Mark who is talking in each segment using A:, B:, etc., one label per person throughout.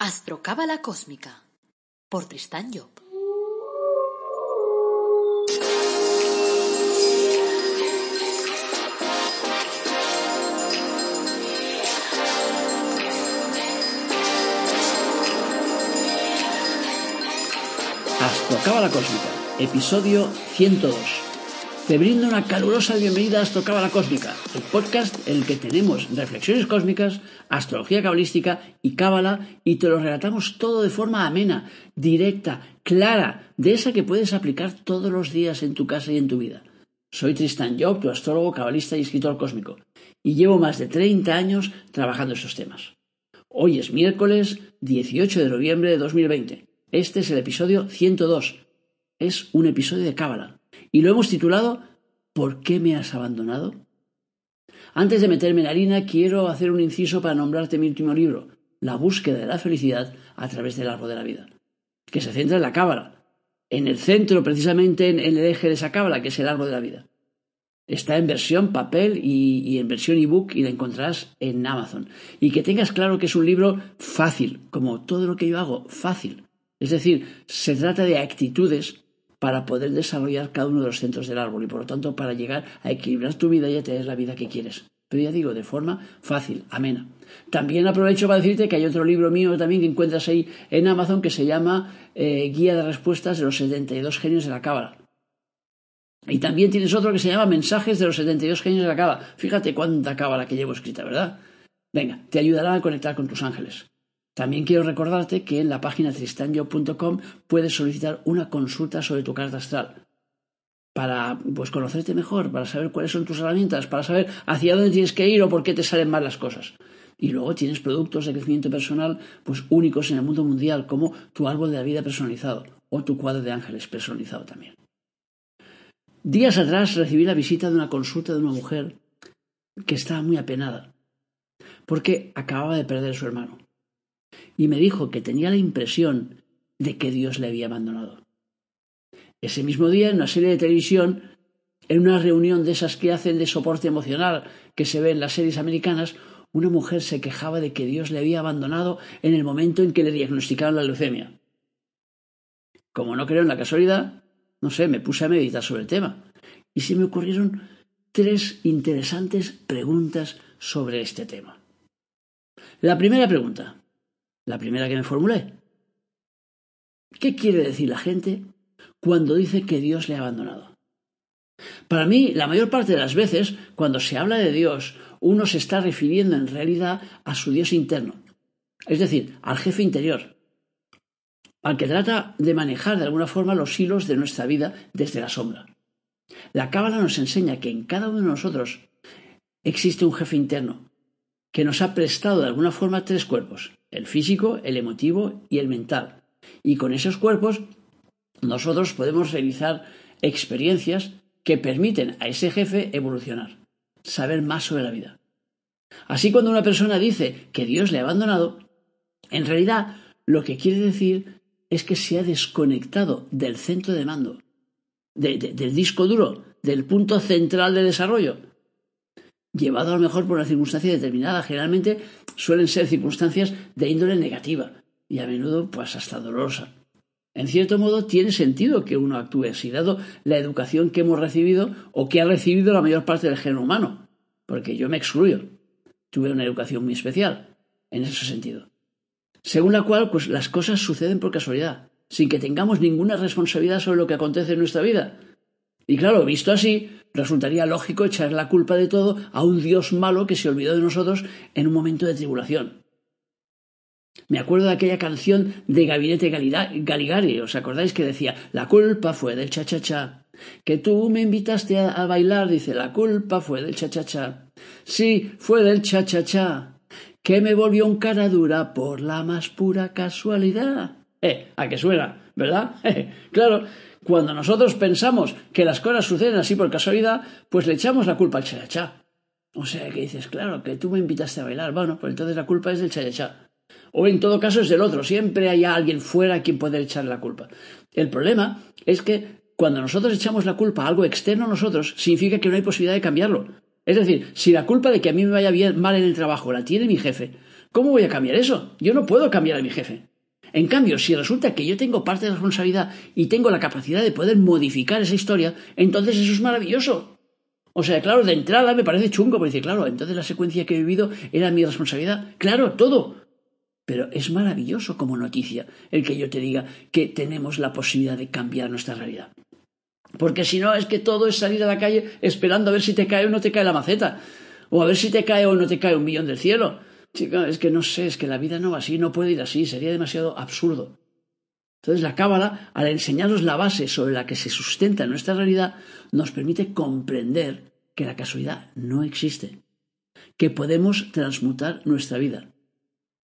A: Astrocábala Cósmica por Tristán Job.
B: Astrocábala Cósmica, episodio 102. Te brindo una calurosa bienvenida a Astrocábala Cósmica, el podcast en el que tenemos reflexiones cósmicas, astrología cabalística y cábala y te lo relatamos todo de forma amena, directa, clara, de esa que puedes aplicar todos los días en tu casa y en tu vida. Soy Tristan Job, tu astrólogo, cabalista y escritor cósmico, y llevo más de 30 años trabajando estos temas. Hoy es miércoles 18 de noviembre de 2020. Este es el episodio 102. Es un episodio de cábala y lo hemos titulado ¿Por qué me has abandonado? Antes de meterme en la harina, quiero hacer un inciso para nombrarte mi último libro, La búsqueda de la felicidad a través del árbol de la vida, que se centra en la cábala, en el centro, precisamente en, el eje de esa cábala, que es el árbol de la vida. Está en versión papel y, y en versión ebook y la encontrarás en Amazon. Y que tengas claro que es un libro fácil, como todo lo que yo hago, fácil. Es decir, se trata de actitudes para poder desarrollar cada uno de los centros del árbol y por lo tanto para llegar a equilibrar tu vida y a tener la vida que quieres. Pero ya digo, de forma fácil, amena. También aprovecho para decirte que hay otro libro mío también que encuentras ahí en Amazon que se llama eh, Guía de Respuestas de los 72 Genios de la Cábala. Y también tienes otro que se llama Mensajes de los 72 Genios de la Cábala. Fíjate cuánta cábala que llevo escrita, ¿verdad? Venga, te ayudará a conectar con tus ángeles. También quiero recordarte que en la página tristanyo.com puedes solicitar una consulta sobre tu carta astral para pues conocerte mejor, para saber cuáles son tus herramientas, para saber hacia dónde tienes que ir o por qué te salen mal las cosas. Y luego tienes productos de crecimiento personal pues únicos en el mundo mundial, como tu árbol de la vida personalizado o tu cuadro de ángeles personalizado también. Días atrás recibí la visita de una consulta de una mujer que estaba muy apenada porque acababa de perder a su hermano y me dijo que tenía la impresión de que Dios le había abandonado. Ese mismo día, en una serie de televisión, en una reunión de esas que hacen de soporte emocional que se ve en las series americanas, una mujer se quejaba de que Dios le había abandonado en el momento en que le diagnosticaron la leucemia. Como no creo en la casualidad, no sé, me puse a meditar sobre el tema y se me ocurrieron tres interesantes preguntas sobre este tema. La primera pregunta, la primera que me formulé. ¿Qué quiere decir la gente cuando dice que Dios le ha abandonado? Para mí, la mayor parte de las veces, cuando se habla de Dios, uno se está refiriendo en realidad a su Dios interno, es decir, al jefe interior, al que trata de manejar de alguna forma los hilos de nuestra vida desde la sombra. La Cábala nos enseña que en cada uno de nosotros existe un jefe interno, que nos ha prestado de alguna forma tres cuerpos, el físico, el emotivo y el mental. Y con esos cuerpos nosotros podemos realizar experiencias que permiten a ese jefe evolucionar, saber más sobre la vida. Así cuando una persona dice que Dios le ha abandonado, en realidad lo que quiere decir es que se ha desconectado del centro de mando, del disco duro, del punto central de desarrollo, llevado a lo mejor por una circunstancia determinada. Generalmente suelen ser circunstancias de índole negativa y a menudo pues hasta dolorosa. En cierto modo tiene sentido que uno actúe así, dado la educación que hemos recibido o que ha recibido la mayor parte del género humano, porque yo me excluyo. Tuve una educación muy especial en ese sentido. Según la cual, pues las cosas suceden por casualidad, sin que tengamos ninguna responsabilidad sobre lo que acontece en nuestra vida. Y claro, visto así, resultaría lógico echar la culpa de todo a un Dios malo que se olvidó de nosotros en un momento de tribulación. Me acuerdo de aquella canción de Gabinete Galigari, ¿os acordáis que decía, la culpa fue del cha-cha-cha? Que tú me invitaste a, bailar, dice, la culpa fue del cha-cha-cha. Sí, fue del cha-cha-cha, que me volvió un cara dura por la más pura casualidad. Eh, a que suena, ¿verdad? claro, cuando nosotros pensamos que las cosas suceden así por casualidad, pues le echamos la culpa al chayachá. O sea que dices, claro, que tú me invitaste a bailar. Bueno, pues entonces la culpa es del chayachá. O en todo caso es del otro. Siempre hay alguien fuera a quien poder echarle la culpa. El problema es que cuando nosotros echamos la culpa a algo externo a nosotros, significa que no hay posibilidad de cambiarlo. Es decir, si la culpa de que a mí me vaya bien mal en el trabajo la tiene mi jefe, ¿Cómo voy a cambiar eso? Yo no puedo cambiar a mi jefe. En cambio, si resulta que yo tengo parte de responsabilidad y tengo la capacidad de poder modificar esa historia, entonces eso es maravilloso. O sea, claro, de entrada me parece chungo, porque claro, entonces la secuencia que he vivido era mi responsabilidad. Claro, todo. Pero es maravilloso como noticia el que yo te diga que tenemos la posibilidad de cambiar nuestra realidad. Porque si no, es que todo es salir a la calle esperando a ver si te cae o no te cae la maceta. O a ver si te cae o no te cae un millón del cielo. Chica, es que no sé, es que la vida no va así, no puede ir así, sería demasiado absurdo. Entonces la cábala, al enseñarnos la base sobre la que se sustenta nuestra realidad, nos permite comprender que la casualidad no existe, que podemos transmutar nuestra vida.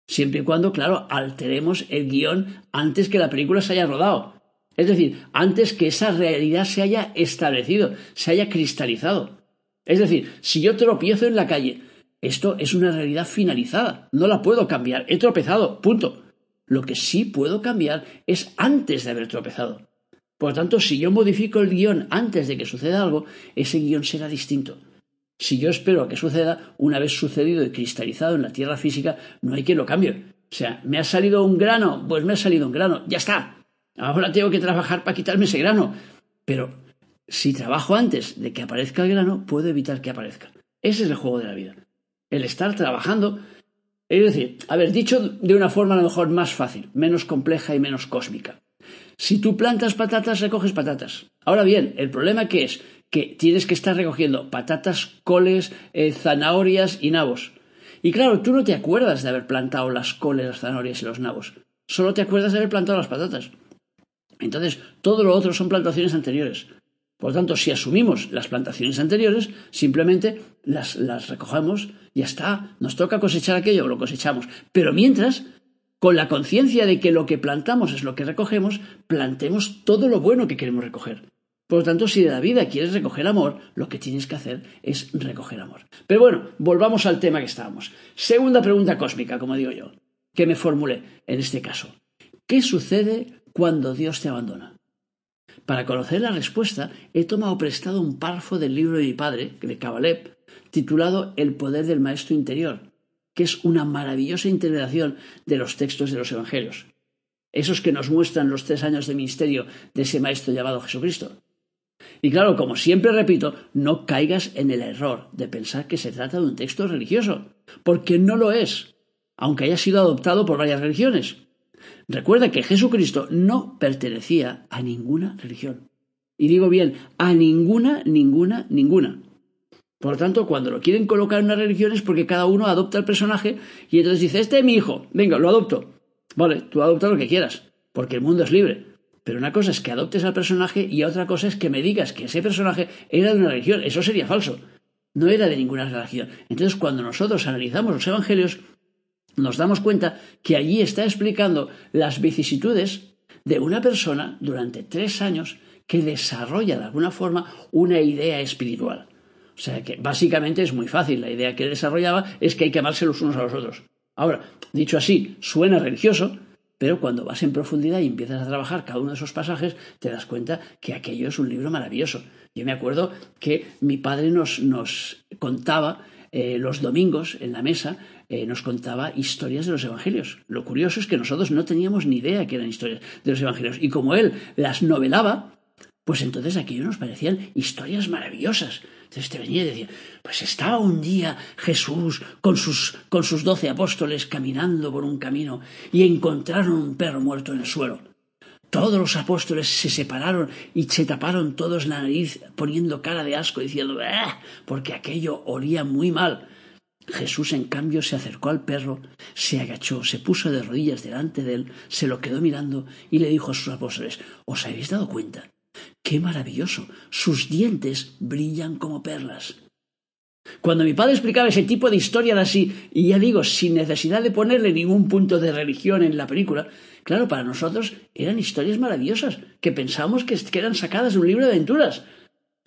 B: Siempre y cuando, claro, alteremos el guion antes que la película se haya rodado. Es decir, antes que esa realidad se haya establecido, se haya cristalizado. Es decir, si yo tropiezo en la calle, esto es una realidad finalizada, no la puedo cambiar, he tropezado, punto. Lo que sí puedo cambiar es antes de haber tropezado. Por lo tanto, si yo modifico el guion antes de que suceda algo, ese guion será distinto. Si yo espero a que suceda, una vez sucedido y cristalizado en la tierra física, no hay quien lo cambie. O sea, ¿me ha salido un grano? Pues me ha salido un grano, ya está. Ahora tengo que trabajar para quitarme ese grano. Pero si trabajo antes de que aparezca el grano, puedo evitar que aparezca. Ese es el juego de la vida. El estar trabajando. Es decir, haber dicho de una forma a lo mejor más fácil, menos compleja y menos cósmica. Si tú plantas patatas, recoges patatas. Ahora bien, el problema que es que tienes que estar recogiendo patatas, coles, eh, zanahorias y nabos. Y claro, tú no te acuerdas de haber plantado las coles, las zanahorias y los nabos. Solo te acuerdas de haber plantado las patatas. Entonces, todo lo otro son plantaciones anteriores. Por lo tanto, si asumimos las plantaciones anteriores, simplemente las, las recogemos, ya está, nos toca cosechar aquello, lo cosechamos. Pero mientras, con la conciencia de que lo que plantamos es lo que recogemos, plantemos todo lo bueno que queremos recoger. Por lo tanto, si de la vida quieres recoger amor, lo que tienes que hacer es recoger amor. Pero bueno, volvamos al tema que estábamos. Segunda pregunta cósmica, como digo yo, que me formulé en este caso. ¿Qué sucede cuando Dios te abandona? Para conocer la respuesta, he tomado prestado un párrafo del libro de mi padre, de Kabalev, titulado El poder del maestro interior, que es una maravillosa integración de los textos de los Evangelios, esos que nos muestran los tres años de ministerio de ese maestro llamado Jesucristo. Y claro, como siempre repito, no caigas en el error de pensar que se trata de un texto religioso, porque no lo es, aunque haya sido adoptado por varias religiones. Recuerda que Jesucristo no pertenecía a ninguna religión. Y digo bien, a ninguna, ninguna, ninguna. Por lo tanto, cuando lo quieren colocar en una religión es porque cada uno adopta el personaje y entonces dice, este es mi hijo, venga, lo adopto. Vale, tú adopta lo que quieras, porque el mundo es libre. Pero una cosa es que adoptes al personaje y otra cosa es que me digas que ese personaje era de una religión. Eso sería falso. No era de ninguna religión. Entonces, cuando nosotros analizamos los evangelios, nos damos cuenta que allí está explicando las vicisitudes de una persona durante tres años que desarrolla de alguna forma una idea espiritual. O sea que básicamente es muy fácil. La idea que desarrollaba es que hay que amarse los unos a los otros. Ahora, dicho así, suena religioso, pero cuando vas en profundidad y empiezas a trabajar cada uno de esos pasajes, te das cuenta que aquello es un libro maravilloso. Yo me acuerdo que mi padre nos, nos contaba eh, los domingos en la mesa eh, nos contaba historias de los evangelios. Lo curioso es que nosotros no teníamos ni idea que eran historias de los evangelios. Y como él las novelaba, pues entonces aquello nos parecían historias maravillosas. Entonces te venía y decía, pues estaba un día Jesús con sus, con sus doce apóstoles caminando por un camino y encontraron un perro muerto en el suelo. Todos los apóstoles se separaron y se taparon todos la nariz poniendo cara de asco diciendo, porque aquello olía muy mal. Jesús, en cambio, se acercó al perro, se agachó, se puso de rodillas delante de él, se lo quedó mirando y le dijo a sus apóstoles, ¿os habéis dado cuenta? ¡Qué maravilloso! Sus dientes brillan como perlas. Cuando mi padre explicaba ese tipo de historias así, y ya digo, sin necesidad de ponerle ningún punto de religión en la película, claro, para nosotros eran historias maravillosas, que pensábamos que eran sacadas de un libro de aventuras.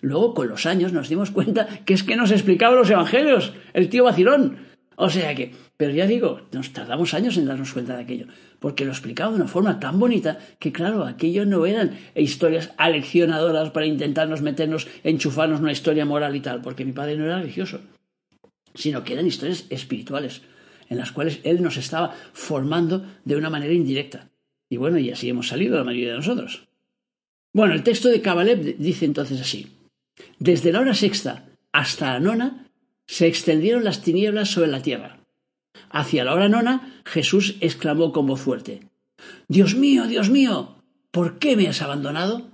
B: Luego, con los años, nos dimos cuenta que es que nos explicaba los evangelios, el tío vacilón. O sea que, pero ya digo, nos tardamos años en darnos cuenta de aquello, porque lo explicaba de una forma tan bonita que, claro, aquello no eran historias aleccionadoras para intentarnos meternos, enchufarnos una historia moral y tal, porque mi padre no era religioso, sino que eran historias espirituales. en las cuales Él nos estaba formando de una manera indirecta. Y bueno, y así hemos salido la mayoría de nosotros. Bueno, el texto de Kabalev dice entonces así. Desde la hora sexta hasta la nona se extendieron las tinieblas sobre la tierra. Hacia la hora nona Jesús exclamó con voz fuerte. Dios mío, Dios mío, ¿por qué me has abandonado?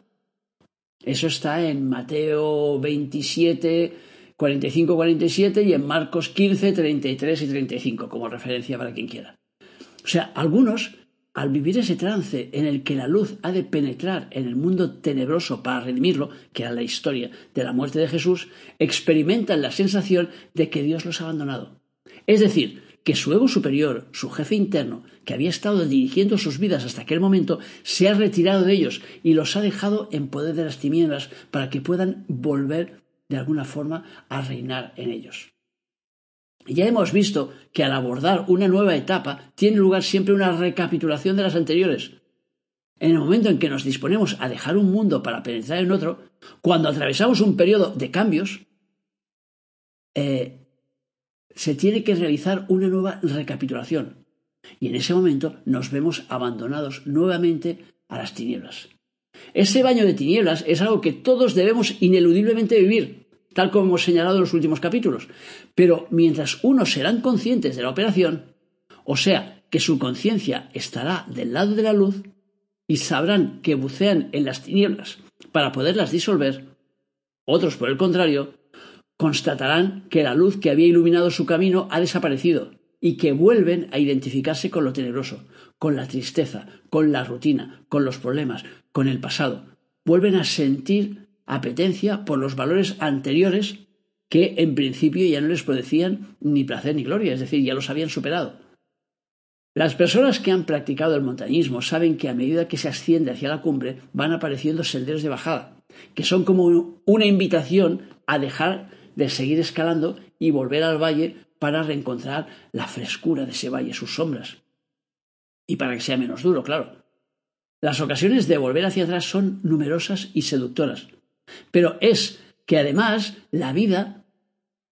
B: Eso está en Mateo 27, 45-47 y en Marcos 15, 33 y 35 como referencia para quien quiera. O sea, algunos, al vivir ese trance en el que la luz ha de penetrar en el mundo tenebroso para redimirlo, que era la historia de la muerte de Jesús, experimentan la sensación de que Dios los ha abandonado. Es decir, que su ego superior, su jefe interno, que había estado dirigiendo sus vidas hasta aquel momento, se ha retirado de ellos y los ha dejado en poder de las tinieblas para que puedan volver de alguna forma a reinar en ellos. Ya hemos visto que al abordar una nueva etapa tiene lugar siempre una recapitulación de las anteriores. En el momento en que nos disponemos a dejar un mundo para penetrar en otro, cuando atravesamos un periodo de cambios, eh, se tiene que realizar una nueva recapitulación. Y en ese momento nos vemos abandonados nuevamente a las tinieblas. Ese baño de tinieblas es algo que todos debemos ineludiblemente vivir, tal como hemos señalado en los últimos capítulos. Pero mientras unos serán conscientes de la operación, o sea, que su conciencia estará del lado de la luz, y sabrán que bucean en las tinieblas para poderlas disolver, otros, por el contrario, constatarán que la luz que había iluminado su camino ha desaparecido y que vuelven a identificarse con lo tenebroso, con la tristeza, con la rutina, con los problemas, con el pasado. Vuelven a sentir apetencia por los valores anteriores que en principio ya no les producían ni placer ni gloria, es decir, ya los habían superado. Las personas que han practicado el montañismo saben que a medida que se asciende hacia la cumbre van apareciendo senderos de bajada, que son como una invitación a dejar de seguir escalando y volver al valle para reencontrar la frescura de ese valle, sus sombras. Y para que sea menos duro, claro. Las ocasiones de volver hacia atrás son numerosas y seductoras. Pero es que además la vida,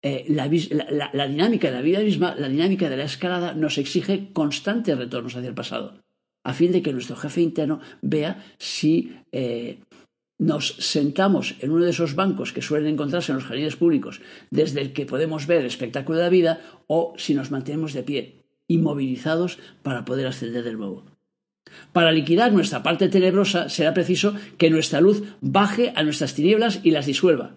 B: eh, la, dinámica de la vida misma, la dinámica de la escalada, nos exige constantes retornos hacia el pasado, a fin de que nuestro jefe interno vea si eh, nos sentamos en uno de esos bancos que suelen encontrarse en los jardines públicos, desde el que podemos ver el espectáculo de la vida, o si nos mantenemos de pie, inmovilizados para poder ascender del nuevo. Para liquidar nuestra parte tenebrosa será preciso que nuestra luz baje a nuestras tinieblas y las disuelva.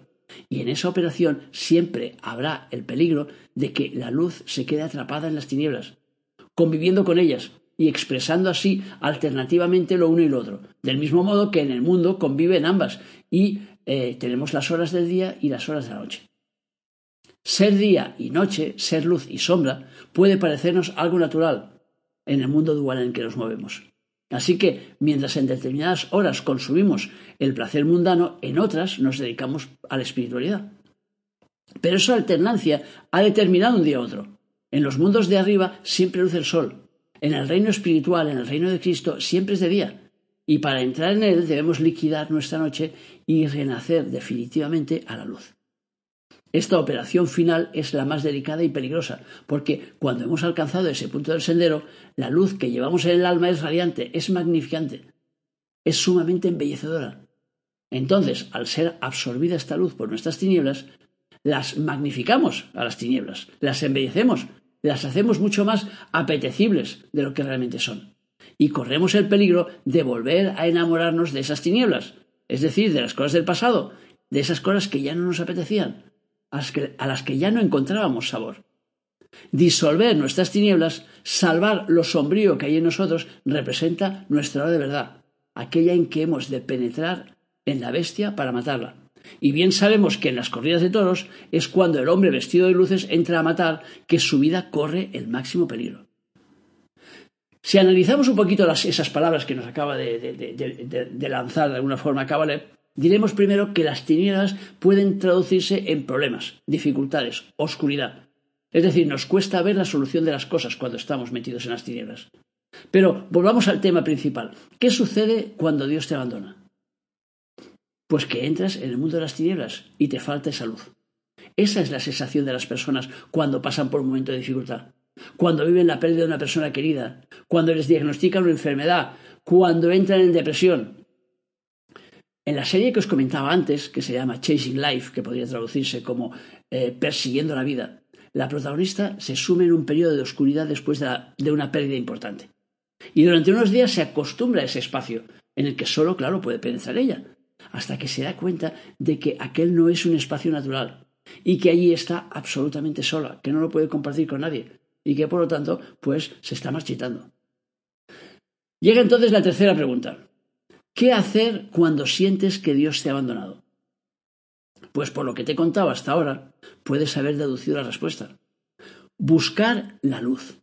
B: Y en esa operación siempre habrá el peligro de que la luz se quede atrapada en las tinieblas, conviviendo con ellas, y expresando así alternativamente lo uno y lo otro. Del mismo modo que en el mundo conviven ambas y eh, tenemos las horas del día y las horas de la noche. Ser día y noche, ser luz y sombra, puede parecernos algo natural en el mundo dual en el que nos movemos. Así que, mientras en determinadas horas consumimos el placer mundano, en otras nos dedicamos a la espiritualidad. Pero esa alternancia ha determinado un día u otro. En los mundos de arriba siempre luce el sol, en el reino espiritual, en el reino de Cristo, siempre es de día. Y para entrar en él debemos liquidar nuestra noche y renacer definitivamente a la luz. Esta operación final es la más delicada y peligrosa, porque cuando hemos alcanzado ese punto del sendero, la luz que llevamos en el alma es radiante, es magnificante, es sumamente embellecedora. Entonces, al ser absorbida esta luz por nuestras tinieblas, las magnificamos a las tinieblas, las embellecemos, las hacemos mucho más apetecibles de lo que realmente son. Y corremos el peligro de volver a enamorarnos de esas tinieblas, es decir, de las cosas del pasado, de esas cosas que ya no nos apetecían, a las que, ya no encontrábamos sabor. Disolver nuestras tinieblas, salvar lo sombrío que hay en nosotros, representa nuestra hora de verdad, aquella en que hemos de penetrar en la bestia para matarla, y bien sabemos que en las corridas de toros es cuando el hombre vestido de luces entra a matar que su vida corre el máximo peligro. Si analizamos un poquito esas palabras que nos acaba de, lanzar de alguna forma Kabalev, diremos primero que las tinieblas pueden traducirse en problemas, dificultades, oscuridad. Es decir, nos cuesta ver la solución de las cosas cuando estamos metidos en las tinieblas. Pero volvamos al tema principal. ¿Qué sucede cuando Dios te abandona? Pues que entras en el mundo de las tinieblas y te falta esa luz. Esa es la sensación de las personas cuando pasan por un momento de dificultad. cuando viven la pérdida de una persona querida, cuando les diagnostican una enfermedad, cuando entran en depresión. En la serie que os comentaba antes, que se llama Chasing Life, que podría traducirse como eh, Persiguiendo la vida, la protagonista se sume en un periodo de oscuridad después de, una pérdida importante. Y durante unos días se acostumbra a ese espacio, en el que solo, claro, puede penetrar ella, hasta que se da cuenta de que aquel no es un espacio natural y que allí está absolutamente sola, que no lo puede compartir con nadie y que por lo tanto, pues se está marchitando. Llega entonces la tercera pregunta. ¿Qué hacer cuando sientes que Dios te ha abandonado? Pues por lo que te he contado hasta ahora, puedes haber deducido la respuesta. Buscar la luz.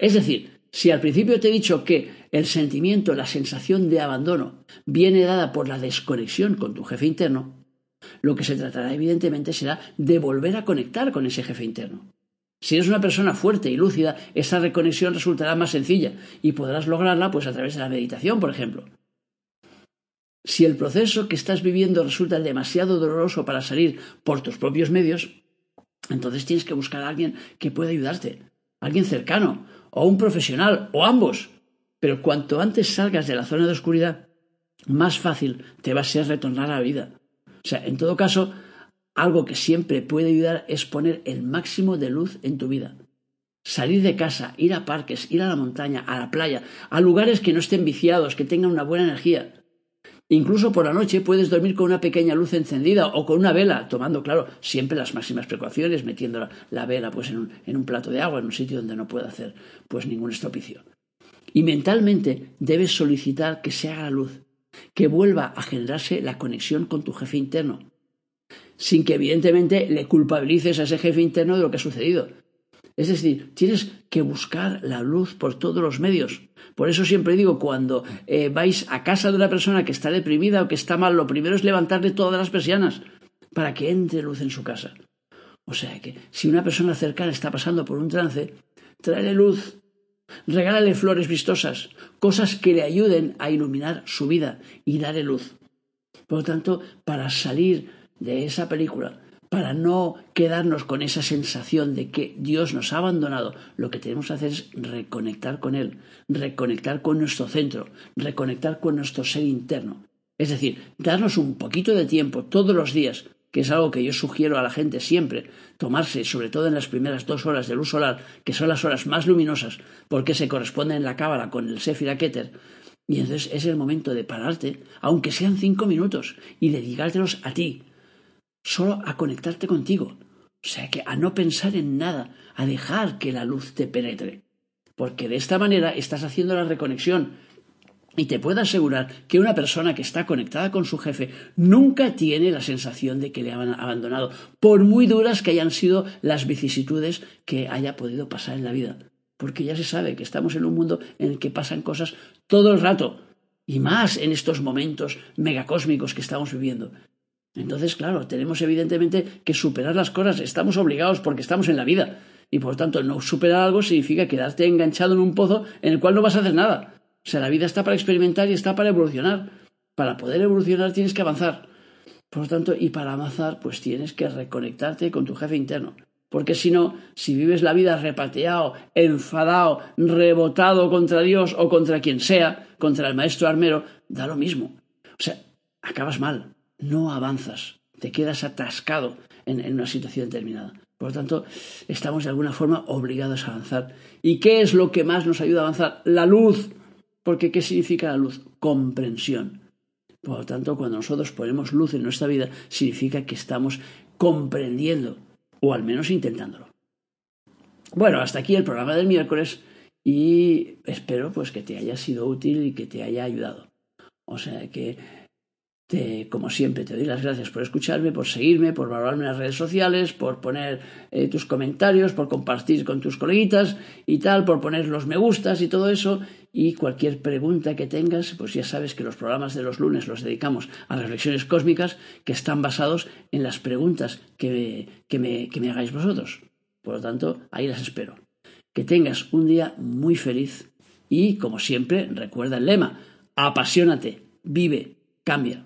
B: Es decir, si al principio te he dicho que el sentimiento, la sensación de abandono viene dada por la desconexión con tu jefe interno, lo que se tratará evidentemente será de volver a conectar con ese jefe interno. Si eres una persona fuerte y lúcida, esa reconexión resultará más sencilla y podrás lograrla pues a través de la meditación, por ejemplo. Si el proceso que estás viviendo resulta demasiado doloroso para salir por tus propios medios, entonces tienes que buscar a alguien que pueda ayudarte, alguien cercano, o un profesional, o ambos. Pero cuanto antes salgas de la zona de oscuridad, más fácil te va a ser retornar a la vida. O sea, en todo caso, algo que siempre puede ayudar es poner el máximo de luz en tu vida. Salir de casa, ir a parques, ir a la montaña, a la playa, a lugares que no estén viciados, que tengan una buena energía. Incluso por la noche puedes dormir con una pequeña luz encendida o con una vela, tomando, claro, siempre las máximas precauciones, metiendo la, vela pues, en, un, en un plato de agua, en un sitio donde no pueda hacer pues, ningún estropicio. Y mentalmente debes solicitar que se haga la luz, que vuelva a generarse la conexión con tu jefe interno, sin que evidentemente le culpabilices a ese jefe interno de lo que ha sucedido. Es decir, tienes que buscar la luz por todos los medios. Por eso siempre digo, cuando eh, vais a casa de una persona que está deprimida o que está mal, lo primero es levantarle todas las persianas para que entre luz en su casa. O sea que si una persona cercana está pasando por un trance, tráele luz, regálale flores vistosas, cosas que le ayuden a iluminar su vida y darle luz. Por lo tanto, para salir de esa película, para no quedarnos con esa sensación de que Dios nos ha abandonado, lo que tenemos que hacer es reconectar con Él, reconectar con nuestro centro, reconectar con nuestro ser interno. Es decir, darnos un poquito de tiempo todos los días, que es algo que yo sugiero a la gente siempre, tomarse, sobre todo en las primeras dos horas de luz solar, que son las horas más luminosas, porque se corresponden en la cábala con el Sephira Keter, y entonces es el momento de pararte, aunque sean cinco minutos, y dedicártelos a ti, solo a conectarte contigo. O sea que a no pensar en nada, a dejar que la luz te penetre. Porque de esta manera estás haciendo la reconexión. Y te puedo asegurar que una persona que está conectada con su jefe nunca tiene la sensación de que le han abandonado, por muy duras que hayan sido las vicisitudes que haya podido pasar en la vida. Porque ya se sabe que estamos en un mundo en el que pasan cosas todo el rato, y más en estos momentos megacósmicos que estamos viviendo. Entonces, claro, tenemos evidentemente que superar las cosas. Estamos obligados porque estamos en la vida. Y por tanto, no superar algo significa quedarte enganchado en un pozo en el cual no vas a hacer nada. O sea, la vida está para experimentar y está para evolucionar. Para poder evolucionar tienes que avanzar. Por lo tanto, y para avanzar, pues tienes que reconectarte con tu jefe interno. Porque si no, si vives la vida repateado, enfadado, rebotado contra Dios o contra quien sea, contra el maestro armero, da lo mismo. O sea, acabas mal no avanzas, te quedas atascado en, una situación determinada. Por lo tanto, estamos de alguna forma obligados a avanzar. ¿Y qué es lo que más nos ayuda a avanzar? La luz. Porque ¿qué significa la luz? Comprensión. Por lo tanto, cuando nosotros ponemos luz en nuestra vida, significa que estamos comprendiendo, o al menos intentándolo. Bueno, hasta aquí el programa del miércoles y espero pues que te haya sido útil y que te haya ayudado. O sea que como siempre, te doy las gracias por escucharme, por seguirme, por valorarme en las redes sociales, por poner eh, tus comentarios, por compartir con tus coleguitas y tal, por poner los me gustas y todo eso. Y cualquier pregunta que tengas, pues ya sabes que los programas de los lunes los dedicamos a reflexiones cósmicas que están basados en las preguntas que que me, que me hagáis vosotros. Por lo tanto, ahí las espero. Que tengas un día muy feliz y, como siempre, recuerda el lema, apasionate, vive, cambia.